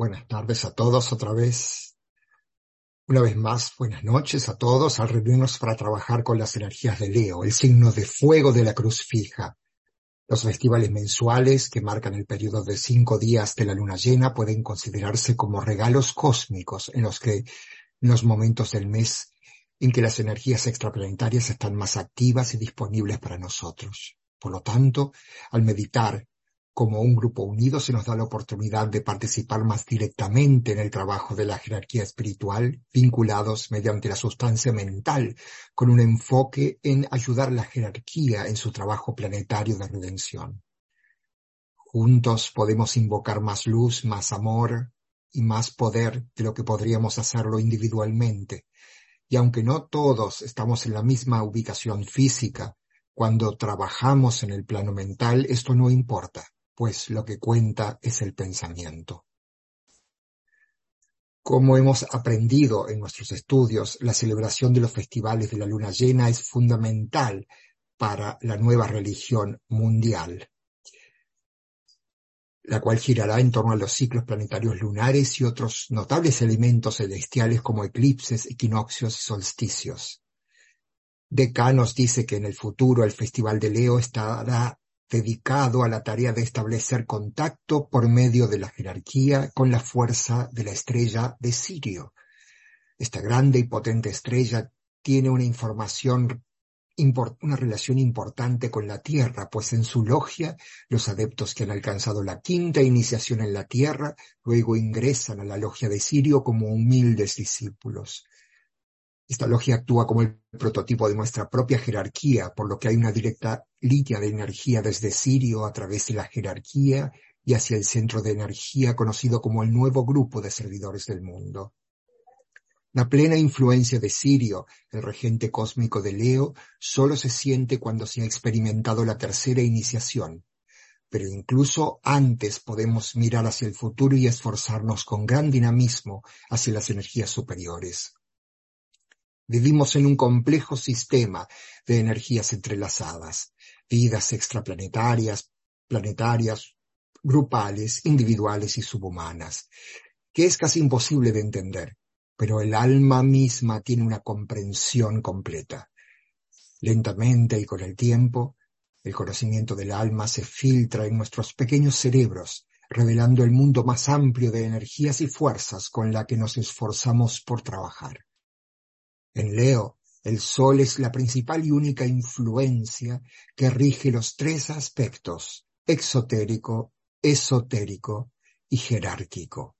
buenas tardes a todos otra vez. Una vez más, buenas noches a todos al reunirnos para trabajar con las energías de Leo, el signo de fuego de la cruz fija. Los festivales mensuales que marcan el periodo de cinco días de la luna llena pueden considerarse como regalos cósmicos en los que, los momentos del mes en que las energías extraplanetarias están más activas y disponibles para nosotros. Por lo tanto, al meditar como un grupo unido se nos da la oportunidad de participar más directamente en el trabajo de la jerarquía espiritual, vinculados mediante la sustancia mental, con un enfoque en ayudar a la jerarquía en su trabajo planetario de redención. Juntos podemos invocar más luz, más amor y más poder de lo que podríamos hacerlo individualmente. Y aunque no todos estamos en la misma ubicación física, cuando trabajamos en el plano mental, esto no importa pues lo que cuenta es el pensamiento. Como hemos aprendido en nuestros estudios, la celebración de los festivales de la luna llena es fundamental para la nueva religión mundial, la cual girará en torno a los ciclos planetarios lunares y otros notables elementos celestiales como eclipses, equinoccios y solsticios. Deca nos dice que en el futuro el Festival de Leo estará dedicado a la tarea de establecer contacto por medio de la jerarquía con la fuerza de la estrella de Sirio. Esta grande y potente estrella tiene una información una relación importante con la Tierra, pues en su logia los adeptos que han alcanzado la quinta iniciación en la Tierra luego ingresan a la logia de Sirio como humildes discípulos. Esta logia actúa como el prototipo de nuestra propia jerarquía, por lo que hay una directa línea de energía desde Sirio a través de la jerarquía y hacia el centro de energía conocido como el nuevo grupo de servidores del mundo. La plena influencia de Sirio, el regente cósmico de Leo, solo se siente cuando se ha experimentado la tercera iniciación, pero incluso antes podemos mirar hacia el futuro y esforzarnos con gran dinamismo hacia las energías superiores. Vivimos en un complejo sistema de energías entrelazadas, vidas extraplanetarias, planetarias, grupales, individuales y subhumanas, que es casi imposible de entender, pero el alma misma tiene una comprensión completa. Lentamente y con el tiempo, el conocimiento del alma se filtra en nuestros pequeños cerebros, revelando el mundo más amplio de energías y fuerzas con la que nos esforzamos por trabajar. En Leo, el Sol es la principal y única influencia que rige los tres aspectos, exotérico, esotérico y jerárquico.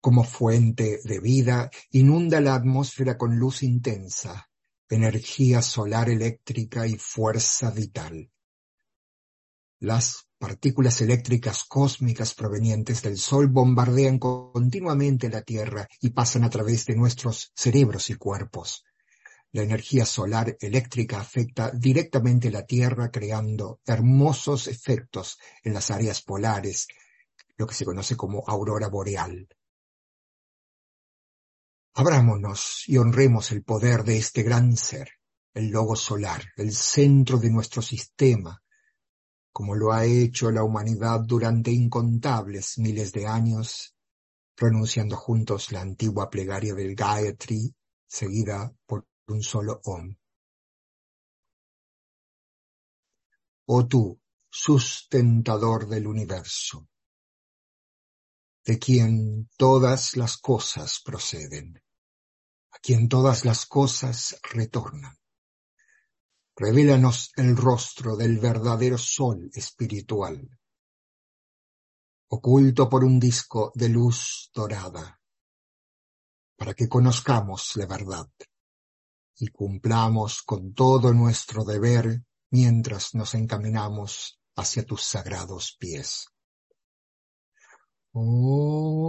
Como fuente de vida, inunda la atmósfera con luz intensa, energía solar eléctrica y fuerza vital. Las partículas eléctricas cósmicas provenientes del Sol bombardean continuamente la Tierra y pasan a través de nuestros cerebros y cuerpos. La energía solar eléctrica afecta directamente la Tierra creando hermosos efectos en las áreas polares, lo que se conoce como aurora boreal. Abrámonos y honremos el poder de este gran ser, el logo solar, el centro de nuestro sistema, como lo ha hecho la humanidad durante incontables miles de años, pronunciando juntos la antigua plegaria del Gayatri, seguida por un solo Om. Oh tú, sustentador del universo, de quien todas las cosas proceden, a quien todas las cosas retornan Revélanos el rostro del verdadero sol espiritual, oculto por un disco de luz dorada, para que conozcamos la verdad y cumplamos con todo nuestro deber mientras nos encaminamos hacia tus sagrados pies. Oh.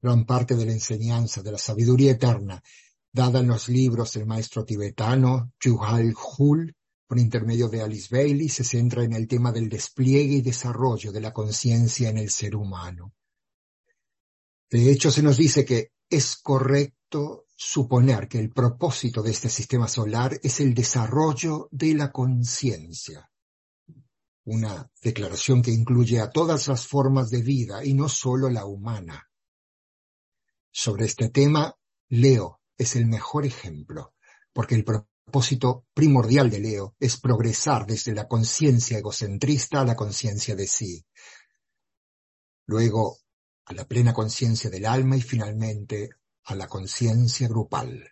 Gran parte de la enseñanza de la sabiduría eterna dada en los libros del maestro tibetano Juhal Hul por intermedio de Alice Bailey, se centra en el tema del despliegue y desarrollo de la conciencia en el ser humano. De hecho, se nos dice que es correcto suponer que el propósito de este sistema solar es el desarrollo de la conciencia. Una declaración que incluye a todas las formas de vida y no solo la humana. Sobre este tema, Leo es el mejor ejemplo, porque el propósito primordial de Leo es progresar desde la conciencia egocentrista a la conciencia de sí. Luego a la plena conciencia del alma y finalmente a la conciencia grupal.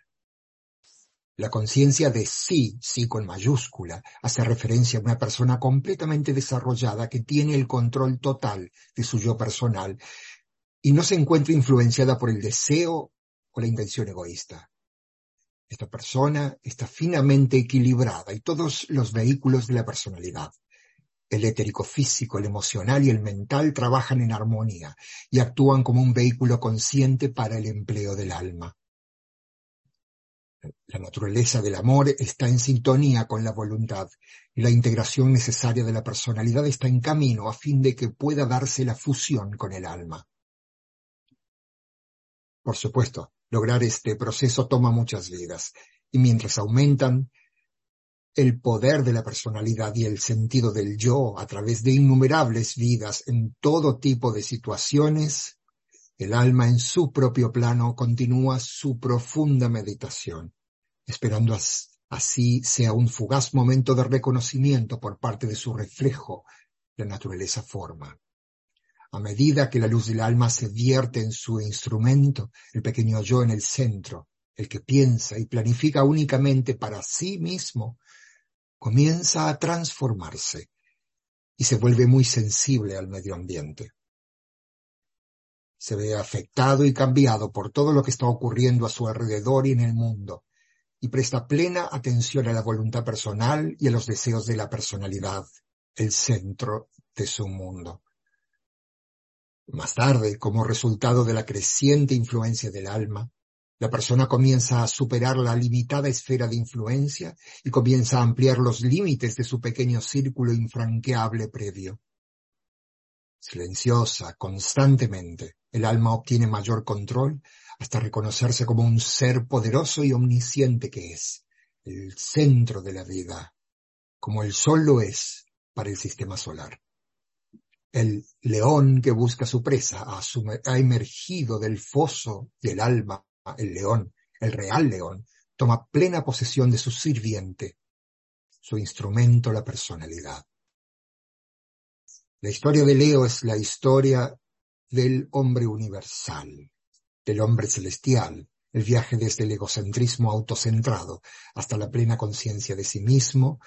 La conciencia de sí, sí con mayúscula, hace referencia a una persona completamente desarrollada que tiene el control total de su yo personal y no se encuentra influenciada por el deseo o la intención egoísta. Esta persona está finamente equilibrada y todos los vehículos de la personalidad, el etérico físico, el emocional y el mental trabajan en armonía y actúan como un vehículo consciente para el empleo del alma. La naturaleza del amor está en sintonía con la voluntad y la integración necesaria de la personalidad está en camino a fin de que pueda darse la fusión con el alma. Por supuesto, lograr este proceso toma muchas vidas y mientras aumentan el poder de la personalidad y el sentido del yo a través de innumerables vidas en todo tipo de situaciones, el alma en su propio plano continúa su profunda meditación, esperando así sea un fugaz momento de reconocimiento por parte de su reflejo, la naturaleza forma. A medida que la luz del alma se vierte en su instrumento, el pequeño yo en el centro, el que piensa y planifica únicamente para sí mismo, comienza a transformarse y se vuelve muy sensible al medio ambiente. Se ve afectado y cambiado por todo lo que está ocurriendo a su alrededor y en el mundo, y presta plena atención a la voluntad personal y a los deseos de la personalidad, el centro de su mundo. Más tarde, como resultado de la creciente influencia del alma, la persona comienza a superar la limitada esfera de influencia y comienza a ampliar los límites de su pequeño círculo infranqueable previo. Silenciosa, constantemente, el alma obtiene mayor control hasta reconocerse como un ser poderoso y omnisciente que es, el centro de la vida, como el sol lo es para el sistema solar. El león que busca su presa ha, emergido del foso del alma, el león, el real león, toma plena posesión de su sirviente, su instrumento, la personalidad. La historia de Leo es la historia del hombre universal, del hombre celestial, el viaje desde el egocentrismo autocentrado hasta la plena conciencia de sí mismo,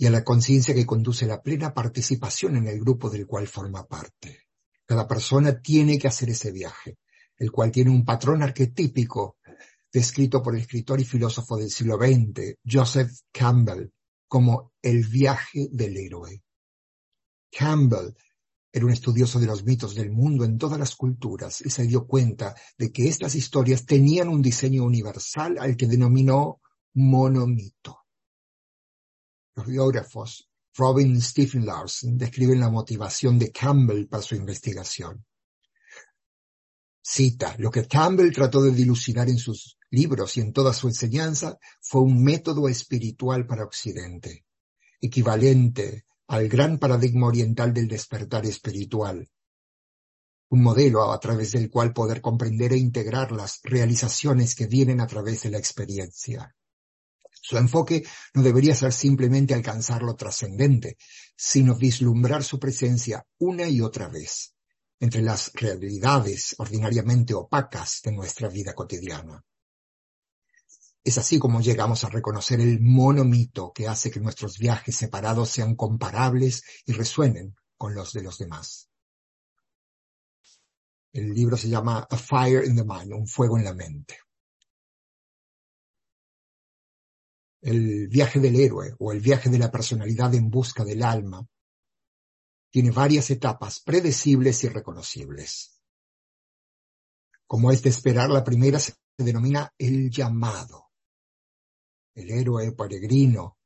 y a la conciencia que conduce a la plena participación en el grupo del cual forma parte. Cada persona tiene que hacer ese viaje, el cual tiene un patrón arquetípico descrito por el escritor y filósofo del siglo XX, Joseph Campbell, como el viaje del héroe. Campbell era un estudioso de los mitos del mundo en todas las culturas y se dio cuenta de que estas historias tenían un diseño universal al que denominó monomito. Los biógrafos Robin y Stephen Larson describen la motivación de Campbell para su investigación. Cita, lo que Campbell trató de dilucidar en sus libros y en toda su enseñanza fue un método espiritual para Occidente, equivalente al gran paradigma oriental del despertar espiritual, un modelo a través del cual poder comprender e integrar las realizaciones que vienen a través de la experiencia. Su enfoque no debería ser simplemente alcanzar lo trascendente, sino vislumbrar su presencia una y otra vez entre las realidades ordinariamente opacas de nuestra vida cotidiana. Es así como llegamos a reconocer el monomito que hace que nuestros viajes separados sean comparables y resuenen con los de los demás. El libro se llama A Fire in the Mind, un fuego en la mente. El viaje del héroe o el viaje de la personalidad en busca del alma tiene varias etapas predecibles y reconocibles. Como es de esperar, la primera se denomina el llamado. El héroe peregrino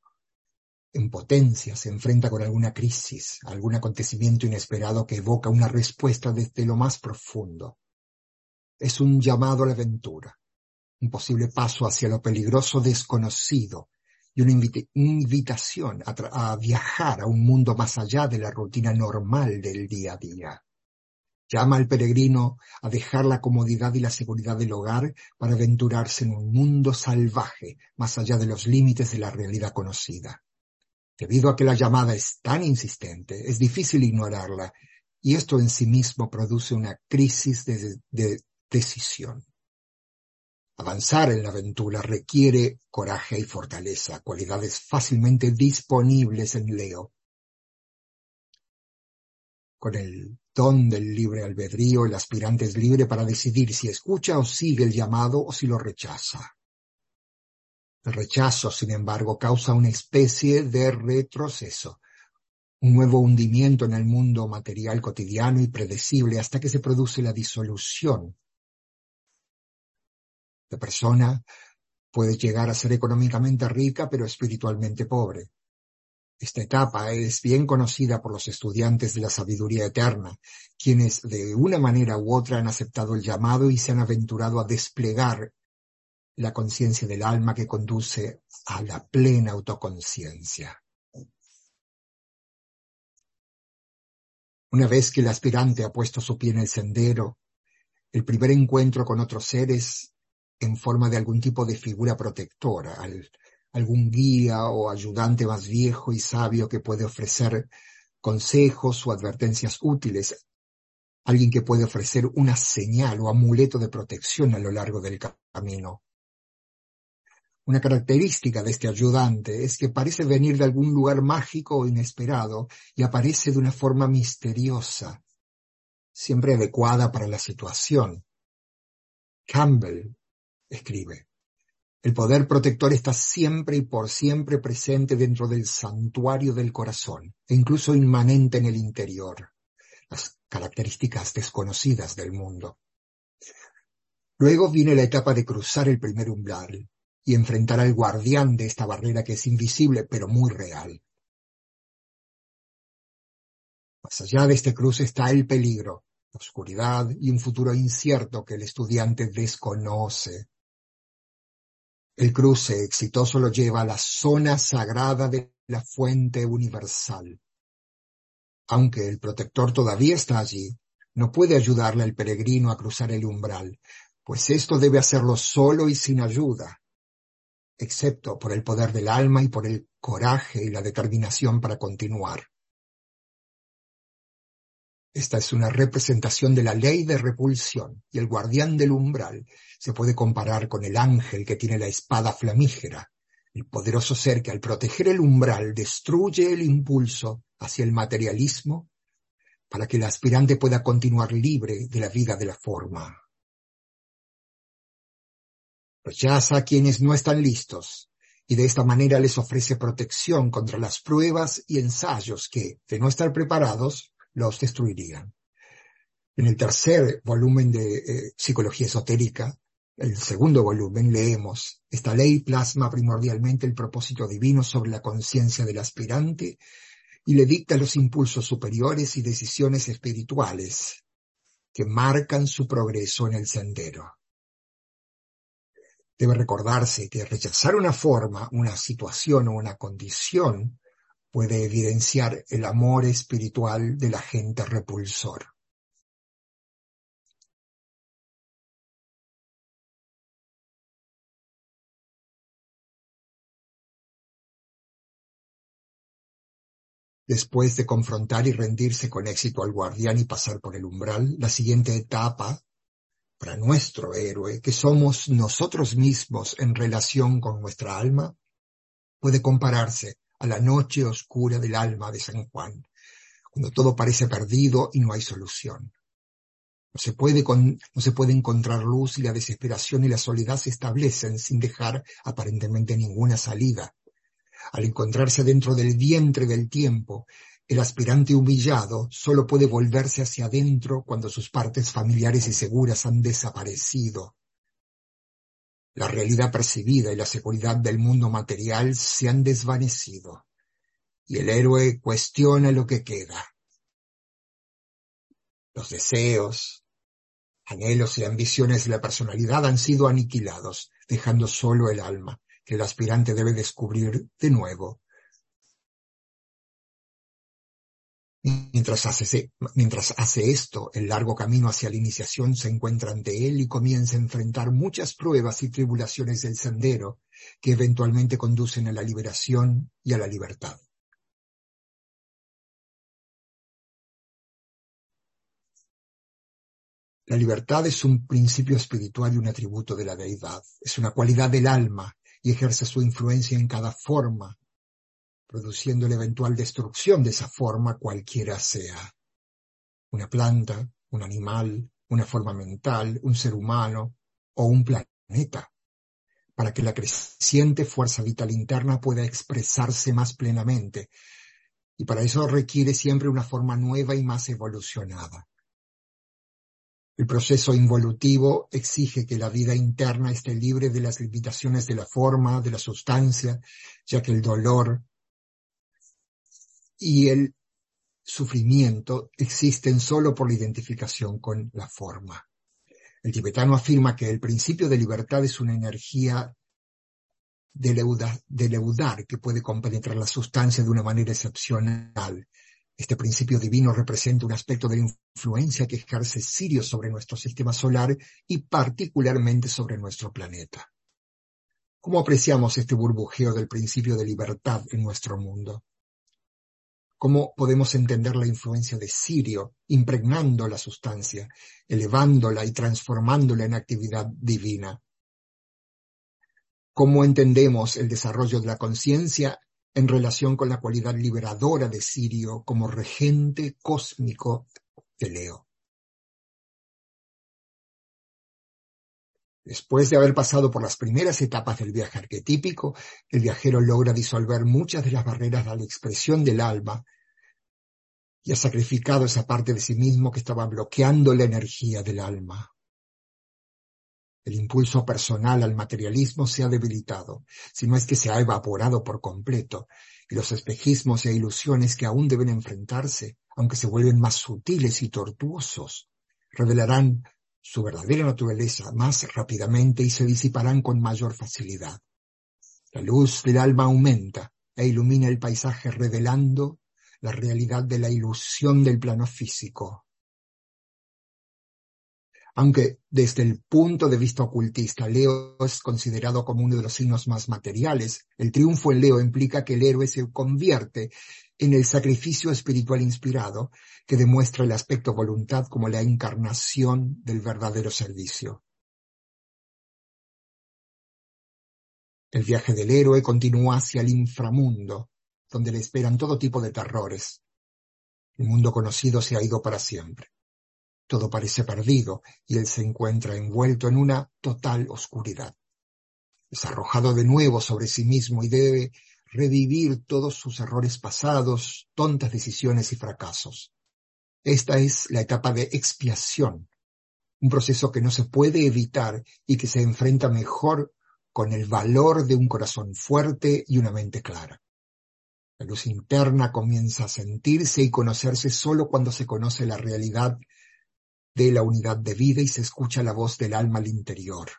en potencia se enfrenta con alguna crisis, algún acontecimiento inesperado que evoca una respuesta desde lo más profundo. Es un llamado a la aventura, un posible paso hacia lo peligroso desconocido y una invitación a, viajar a un mundo más allá de la rutina normal del día a día. Llama al peregrino a dejar la comodidad y la seguridad del hogar para aventurarse en un mundo salvaje más allá de los límites de la realidad conocida. Debido a que la llamada es tan insistente, es difícil ignorarla y esto en sí mismo produce una crisis de decisión. Avanzar en la aventura requiere coraje y fortaleza, cualidades fácilmente disponibles en Leo. Con el don del libre albedrío, el aspirante es libre para decidir si escucha o sigue el llamado o si lo rechaza. El rechazo, sin embargo, causa una especie de retroceso, un nuevo hundimiento en el mundo material cotidiano y predecible hasta que se produce la disolución. La persona puede llegar a ser económicamente rica pero espiritualmente pobre. Esta etapa es bien conocida por los estudiantes de la sabiduría eterna, quienes de una manera u otra han aceptado el llamado y se han aventurado a desplegar la conciencia del alma que conduce a la plena autoconciencia. Una vez que el aspirante ha puesto su pie en el sendero, el primer encuentro con otros seres en forma de algún tipo de figura protectora, algún guía o ayudante más viejo y sabio que puede ofrecer consejos o advertencias útiles, alguien que puede ofrecer una señal o amuleto de protección a lo largo del camino. Una característica de este ayudante es que parece venir de algún lugar mágico o inesperado y aparece de una forma misteriosa, siempre adecuada para la situación. Campbell escribe, el poder protector está siempre y por siempre presente dentro del santuario del corazón, e incluso inmanente en el interior, las características desconocidas del mundo. Luego viene la etapa de cruzar el primer umbral y enfrentar al guardián de esta barrera que es invisible pero muy real. Más allá de este cruce está el peligro, la oscuridad y un futuro incierto que el estudiante desconoce. El cruce exitoso lo lleva a la zona sagrada de la fuente universal. Aunque el protector todavía está allí, no puede ayudarle al peregrino a cruzar el umbral, pues esto debe hacerlo solo y sin ayuda, excepto por el poder del alma y por el coraje y la determinación para continuar. Esta es una representación de la ley de repulsión y el guardián del umbral se puede comparar con el ángel que tiene la espada flamígera, el poderoso ser que al proteger el umbral destruye el impulso hacia el materialismo para que el aspirante pueda continuar libre de la vida de la forma. Rechaza a quienes no están listos y de esta manera les ofrece protección contra las pruebas y ensayos que, de no estar preparados, los destruirían. En el tercer volumen de eh, Psicología Esotérica, el segundo volumen, leemos, esta ley plasma primordialmente el propósito divino sobre la conciencia del aspirante y le dicta los impulsos superiores y decisiones espirituales que marcan su progreso en el sendero. Debe recordarse que rechazar una forma, una situación o una condición puede evidenciar el amor espiritual del agente repulsor. Después de confrontar y rendirse con éxito al guardián y pasar por el umbral, la siguiente etapa para nuestro héroe, que somos nosotros mismos en relación con nuestra alma, puede compararse a la noche oscura del alma de San Juan, cuando todo parece perdido y no hay solución. No se puede, no se puede encontrar luz y la desesperación y la soledad se establecen sin dejar aparentemente ninguna salida. Al encontrarse dentro del vientre del tiempo, el aspirante humillado solo puede volverse hacia adentro cuando sus partes familiares y seguras han desaparecido la realidad percibida y la seguridad del mundo material se han desvanecido y el héroe cuestiona lo que queda. Los deseos, anhelos y ambiciones de la personalidad han sido aniquilados, dejando solo el alma, que el aspirante debe descubrir de nuevo. Mientras hace, esto, el largo camino hacia la iniciación se encuentra ante él y comienza a enfrentar muchas pruebas y tribulaciones del sendero que eventualmente conducen a la liberación y a la libertad. La libertad es un principio espiritual y un atributo de la deidad. Es una cualidad del alma y ejerce su influencia en cada forma, produciendo la eventual destrucción de esa forma cualquiera sea. Una planta, un animal, una forma mental, un ser humano o un planeta, para que la creciente fuerza vital interna pueda expresarse más plenamente. Y para eso requiere siempre una forma nueva y más evolucionada. El proceso involutivo exige que la vida interna esté libre de las limitaciones de la forma, de la sustancia, ya que el dolor y el sufrimiento existen solo por la identificación con la forma. El tibetano afirma que el principio de libertad es una energía de leudar que puede compenetrar la sustancia de una manera excepcional este principio divino representa un aspecto de la influencia que ejerce Sirio sobre nuestro sistema solar y particularmente sobre nuestro planeta. ¿Cómo apreciamos este burbujeo del principio de libertad en nuestro mundo? ¿Cómo podemos entender la influencia de Sirio impregnando la sustancia, elevándola y transformándola en actividad divina? ¿Cómo entendemos el desarrollo de la conciencia en relación con la cualidad liberadora de Sirio como regente cósmico de Leo. Después de haber pasado por las primeras etapas del viaje arquetípico, el viajero logra disolver muchas de las barreras a la expresión del alma y ha sacrificado esa parte de sí mismo que estaba bloqueando la energía del alma. El impulso personal al materialismo se ha debilitado, si no es que se ha evaporado por completo, y los espejismos e ilusiones que aún deben enfrentarse, aunque se vuelven más sutiles y tortuosos, revelarán su verdadera naturaleza más rápidamente y se disiparán con mayor facilidad. La luz del alma aumenta e ilumina el paisaje revelando la realidad de la ilusión del plano físico, aunque desde el punto de vista ocultista Leo es considerado como uno de los signos más materiales, el triunfo en Leo implica que el héroe se convierte en el sacrificio espiritual inspirado que demuestra el aspecto voluntad como la encarnación del verdadero servicio. El viaje del héroe continúa hacia el inframundo, donde le esperan todo tipo de terrores. El mundo conocido se ha ido para siempre. Todo parece perdido y él se encuentra envuelto en una total oscuridad. Es arrojado de nuevo sobre sí mismo y debe revivir todos sus errores pasados, tontas decisiones y fracasos. Esta es la etapa de expiación, un proceso que no se puede evitar y que se enfrenta mejor con el valor de un corazón fuerte y una mente clara. La luz interna comienza a sentirse y conocerse solo cuando se conoce la realidad de la unidad de vida y se escucha la voz del alma al interior.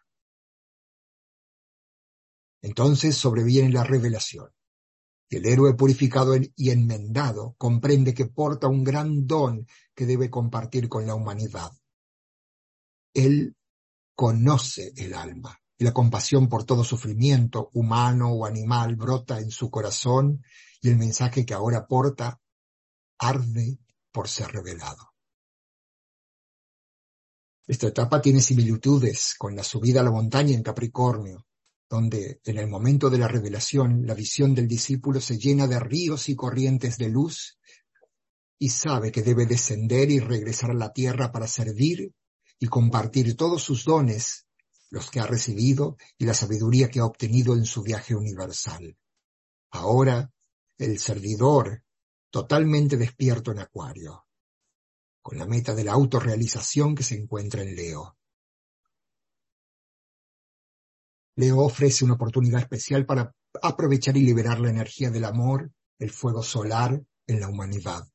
Entonces sobreviene la revelación. El héroe purificado y enmendado comprende que porta un gran don que debe compartir con la humanidad. Él conoce el alma y la compasión por todo sufrimiento humano o animal brota en su corazón y el mensaje que ahora porta arde por ser revelado. Esta etapa tiene similitudes con la subida a la montaña en Capricornio, donde en el momento de la revelación la visión del discípulo se llena de ríos y corrientes de luz y sabe que debe descender y regresar a la tierra para servir y compartir todos sus dones, los que ha recibido y la sabiduría que ha obtenido en su viaje universal. Ahora, el servidor, totalmente despierto en Acuario, con la meta de la autorrealización que se encuentra en Leo. Leo ofrece una oportunidad especial para aprovechar y liberar la energía del amor el fuego solar en la humanidad.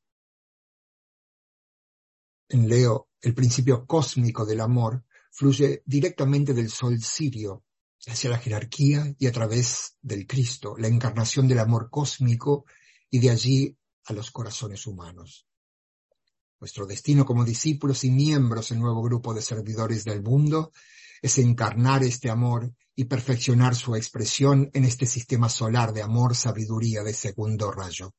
En Leo, el principio cósmico del amor fluye directamente del sol sirio hacia la jerarquía y a través del Cristo, la encarnación del amor cósmico y de allí a los corazones humanos. Nuestro destino como discípulos y miembros del nuevo grupo de servidores del mundo es encarnar este amor y perfeccionar su expresión en este sistema solar de amor, sabiduría de segundo rayo.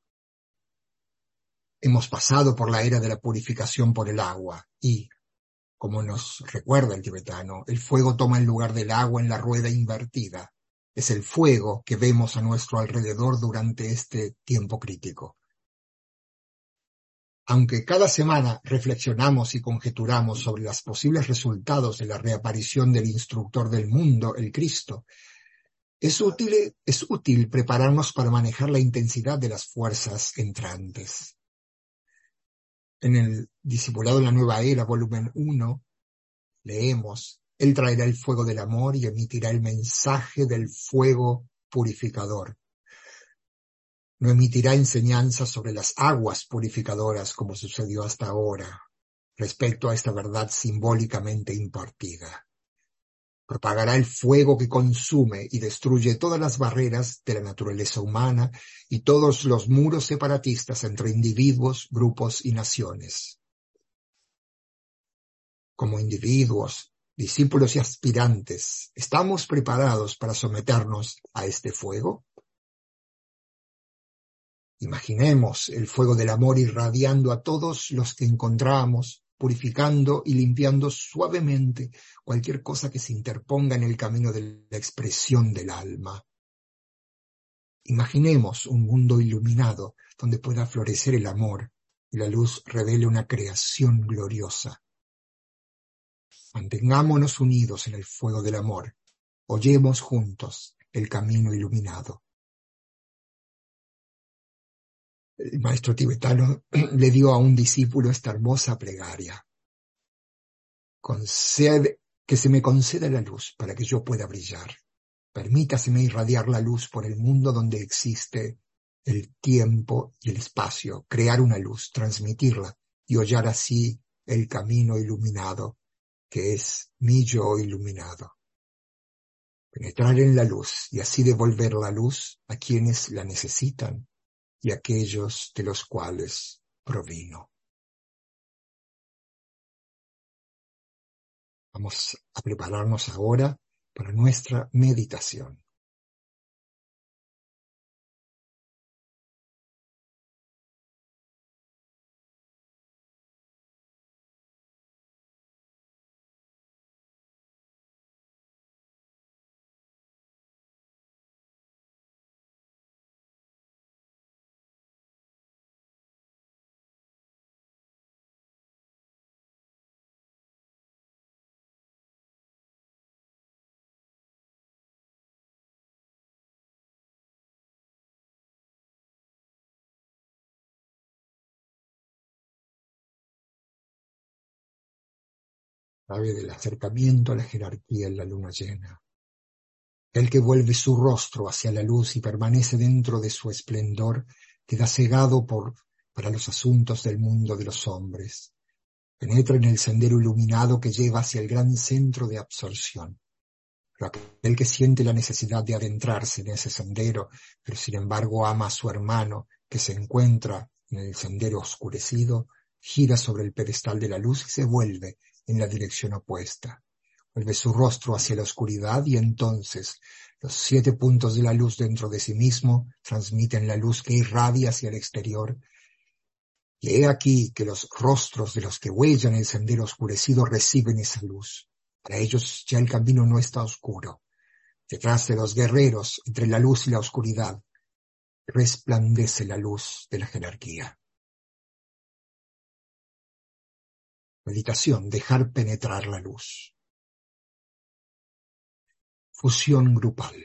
Hemos pasado por la era de la purificación por el agua y, como nos recuerda el tibetano, el fuego toma el lugar del agua en la rueda invertida. Es el fuego que vemos a nuestro alrededor durante este tiempo crítico. Aunque cada semana reflexionamos y conjeturamos sobre los posibles resultados de la reaparición del instructor del mundo, el Cristo, es útil, es útil prepararnos para manejar la intensidad de las fuerzas entrantes en el Discipulado en la Nueva Era, volumen 1, leemos, Él traerá el fuego del amor y emitirá el mensaje del fuego purificador. No emitirá enseñanzas sobre las aguas purificadoras como sucedió hasta ahora respecto a esta verdad simbólicamente impartida propagará el fuego que consume y destruye todas las barreras de la naturaleza humana y todos los muros separatistas entre individuos, grupos y naciones. Como individuos, discípulos y aspirantes, ¿estamos preparados para someternos a este fuego? Imaginemos el fuego del amor irradiando a todos los que encontramos purificando y limpiando suavemente cualquier cosa que se interponga en el camino de la expresión del alma. Imaginemos un mundo iluminado donde pueda florecer el amor y la luz revele una creación gloriosa. Mantengámonos unidos en el fuego del amor. Oyemos juntos el camino iluminado. El maestro tibetano le dio a un discípulo esta hermosa plegaria. Concede, que se me conceda la luz para que yo pueda brillar. Permítaseme irradiar la luz por el mundo donde existe el tiempo y el espacio, crear una luz, transmitirla y hollar así el camino iluminado que es mi yo iluminado. Penetrar en la luz y así devolver la luz a quienes la necesitan y aquellos de los cuales provino. Vamos a prepararnos ahora para nuestra meditación. Del acercamiento a la jerarquía en la luna llena. El que vuelve su rostro hacia la luz y permanece dentro de su esplendor, queda cegado por, para los asuntos del mundo de los hombres. Penetra en el sendero iluminado que lleva hacia el gran centro de absorción. Pero aquel que siente la necesidad de adentrarse en ese sendero, pero sin embargo ama a su hermano que se encuentra en el sendero oscurecido, gira sobre el pedestal de la luz y se vuelve en la dirección opuesta. Vuelve su rostro hacia la oscuridad y entonces los siete puntos de la luz dentro de sí mismo transmiten la luz que irradia hacia el exterior. Y he aquí que los rostros de los que huellan el sendero oscurecido reciben esa luz. Para ellos ya el camino no está oscuro. Detrás de los guerreros, entre la luz y la oscuridad, resplandece la luz de la jerarquía. Meditación, dejar penetrar la luz. Fusión grupal.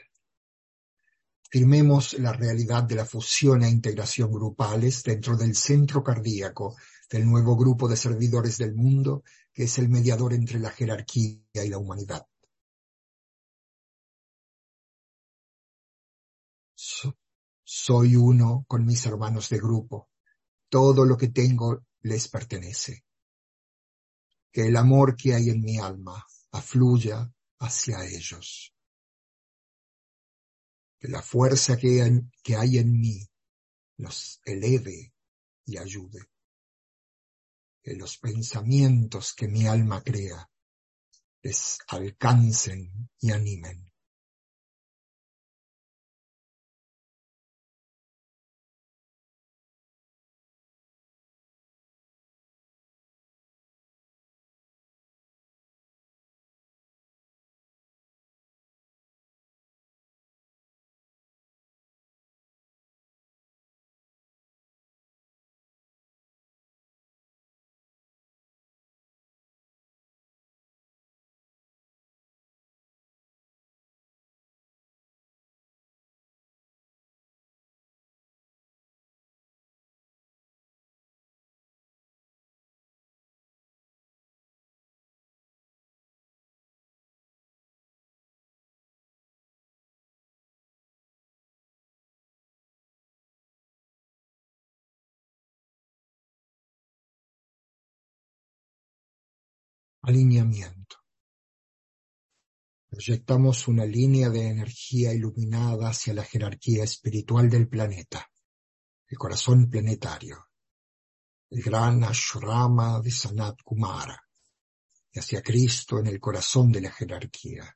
Firmemos la realidad de la fusión e integración grupales dentro del centro cardíaco del nuevo grupo de servidores del mundo que es el mediador entre la jerarquía y la humanidad. Soy uno con mis hermanos de grupo. Todo lo que tengo les pertenece. Que el amor que hay en mi alma afluya hacia ellos. Que la fuerza que, que hay en mí los eleve y ayude. Que los pensamientos que mi alma crea les alcancen y animen. Alineamiento. Proyectamos una línea de energía iluminada hacia la jerarquía espiritual del planeta, el corazón planetario, el gran ashrama de Sanat Kumara, y hacia Cristo en el corazón de la jerarquía.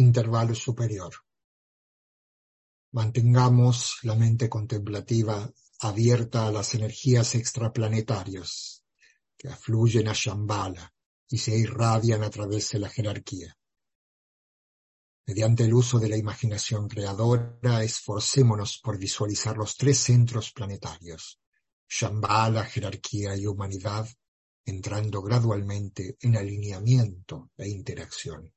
Intervalo superior. Mantengamos la mente contemplativa abierta a las energías extraplanetarias que afluyen a Shambhala y se irradian a través de la jerarquía. Mediante el uso de la imaginación creadora, esforcémonos por visualizar los tres centros planetarios, Shambhala, jerarquía y humanidad, entrando gradualmente en alineamiento e interacción.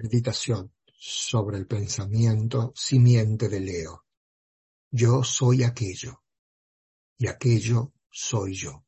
Meditación sobre el pensamiento simiente de Leo. Yo soy aquello y aquello soy yo.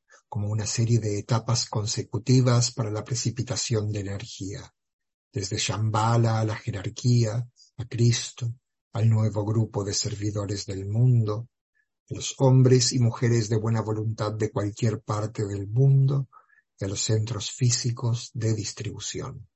como una serie de etapas consecutivas para la precipitación de energía, desde Shambhala a la jerarquía, a Cristo, al nuevo grupo de servidores del mundo, los hombres y mujeres de buena voluntad de cualquier parte del mundo y a los centros físicos de distribución.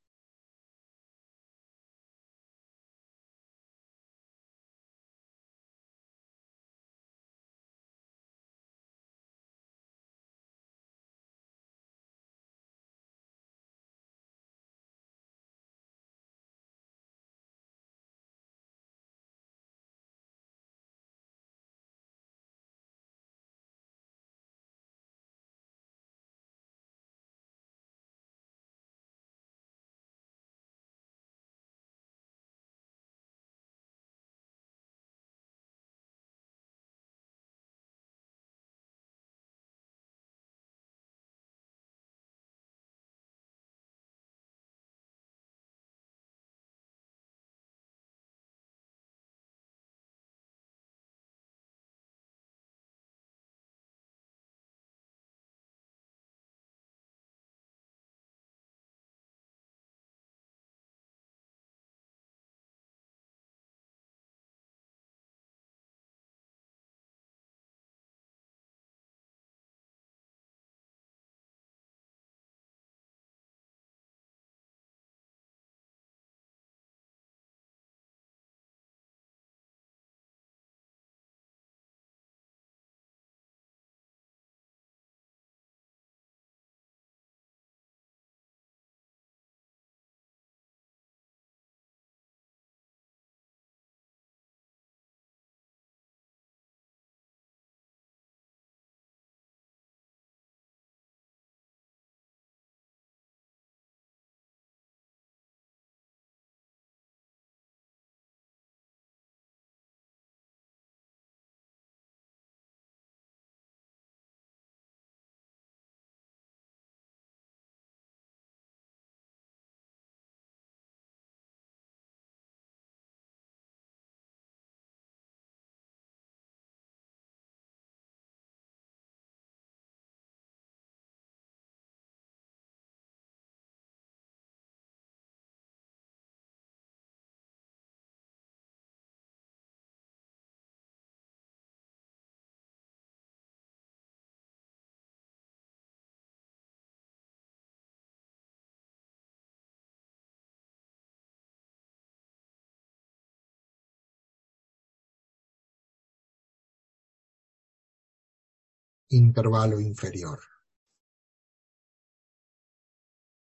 Intervalo inferior.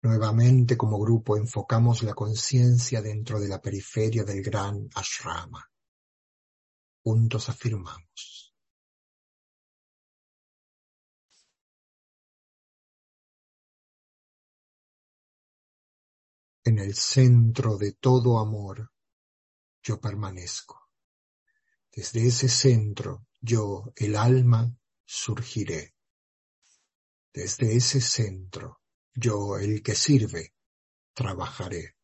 Nuevamente como grupo enfocamos la conciencia dentro de la periferia del gran ashrama. Juntos afirmamos. En el centro de todo amor, yo permanezco. Desde ese centro, yo, el alma, surgiré. Desde ese centro, yo, el que sirve, trabajaré.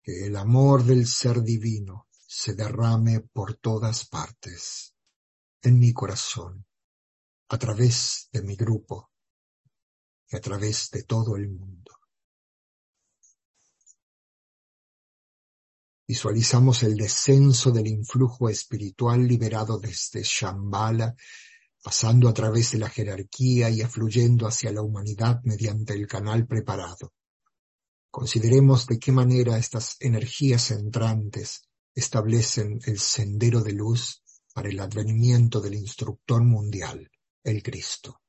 Que el amor del ser divino se derrame por todas partes, en mi corazón, a través de mi grupo y a través de todo el mundo. Visualizamos el descenso del influjo espiritual liberado desde Shambhala, pasando a través de la jerarquía y afluyendo hacia la humanidad mediante el canal preparado. Consideremos de qué manera estas energías entrantes establecen el sendero de luz para el advenimiento del instructor mundial, el Cristo.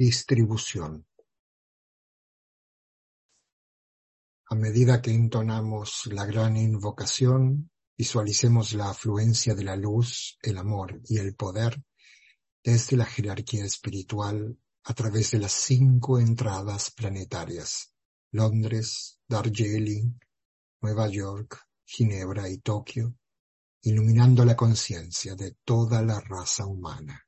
Distribución. A medida que entonamos la gran invocación, visualicemos la afluencia de la luz, el amor y el poder desde la jerarquía espiritual a través de las cinco entradas planetarias, Londres, Darjeeling, Nueva York, Ginebra y Tokio, iluminando la conciencia de toda la raza humana.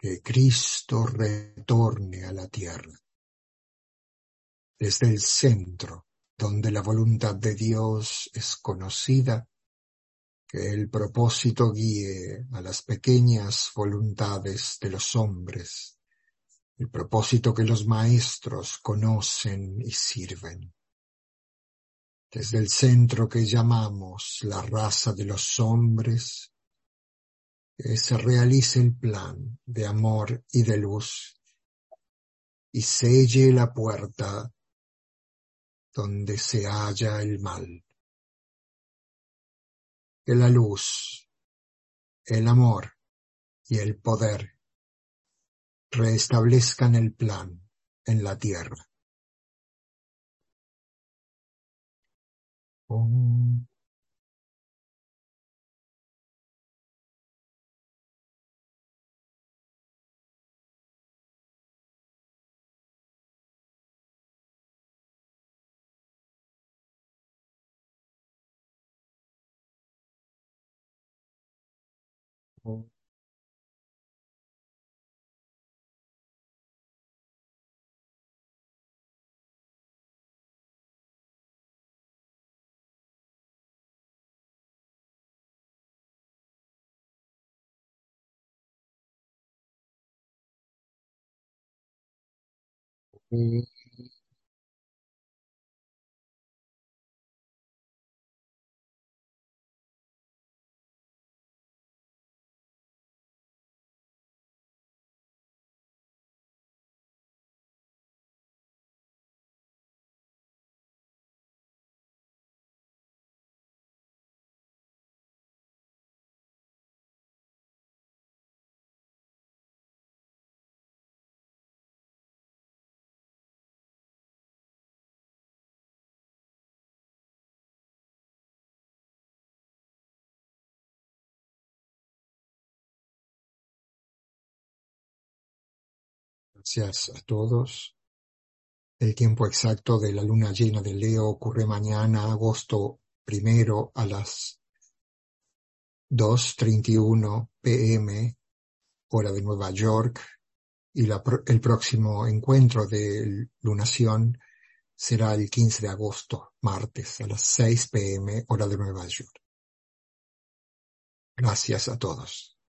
que Cristo retorne a la tierra. Desde el centro, donde la voluntad de Dios es conocida, que el propósito guíe a las pequeñas voluntades de los hombres, el propósito que los maestros conocen y sirven. Desde el centro que llamamos la raza de los hombres, que se realice el plan de amor y de luz y selle la puerta donde se halla el mal. Que la luz, el amor y el poder reestablezcan el plan en la tierra. 哦。嗯。Gracias a todos. El tiempo exacto de la luna llena de Leo ocurre mañana, agosto primero, a las 2.31 pm, hora de Nueva York, y el próximo encuentro de lunación será el 15 de agosto, martes, a las 6 pm, hora de Nueva York. Gracias a todos.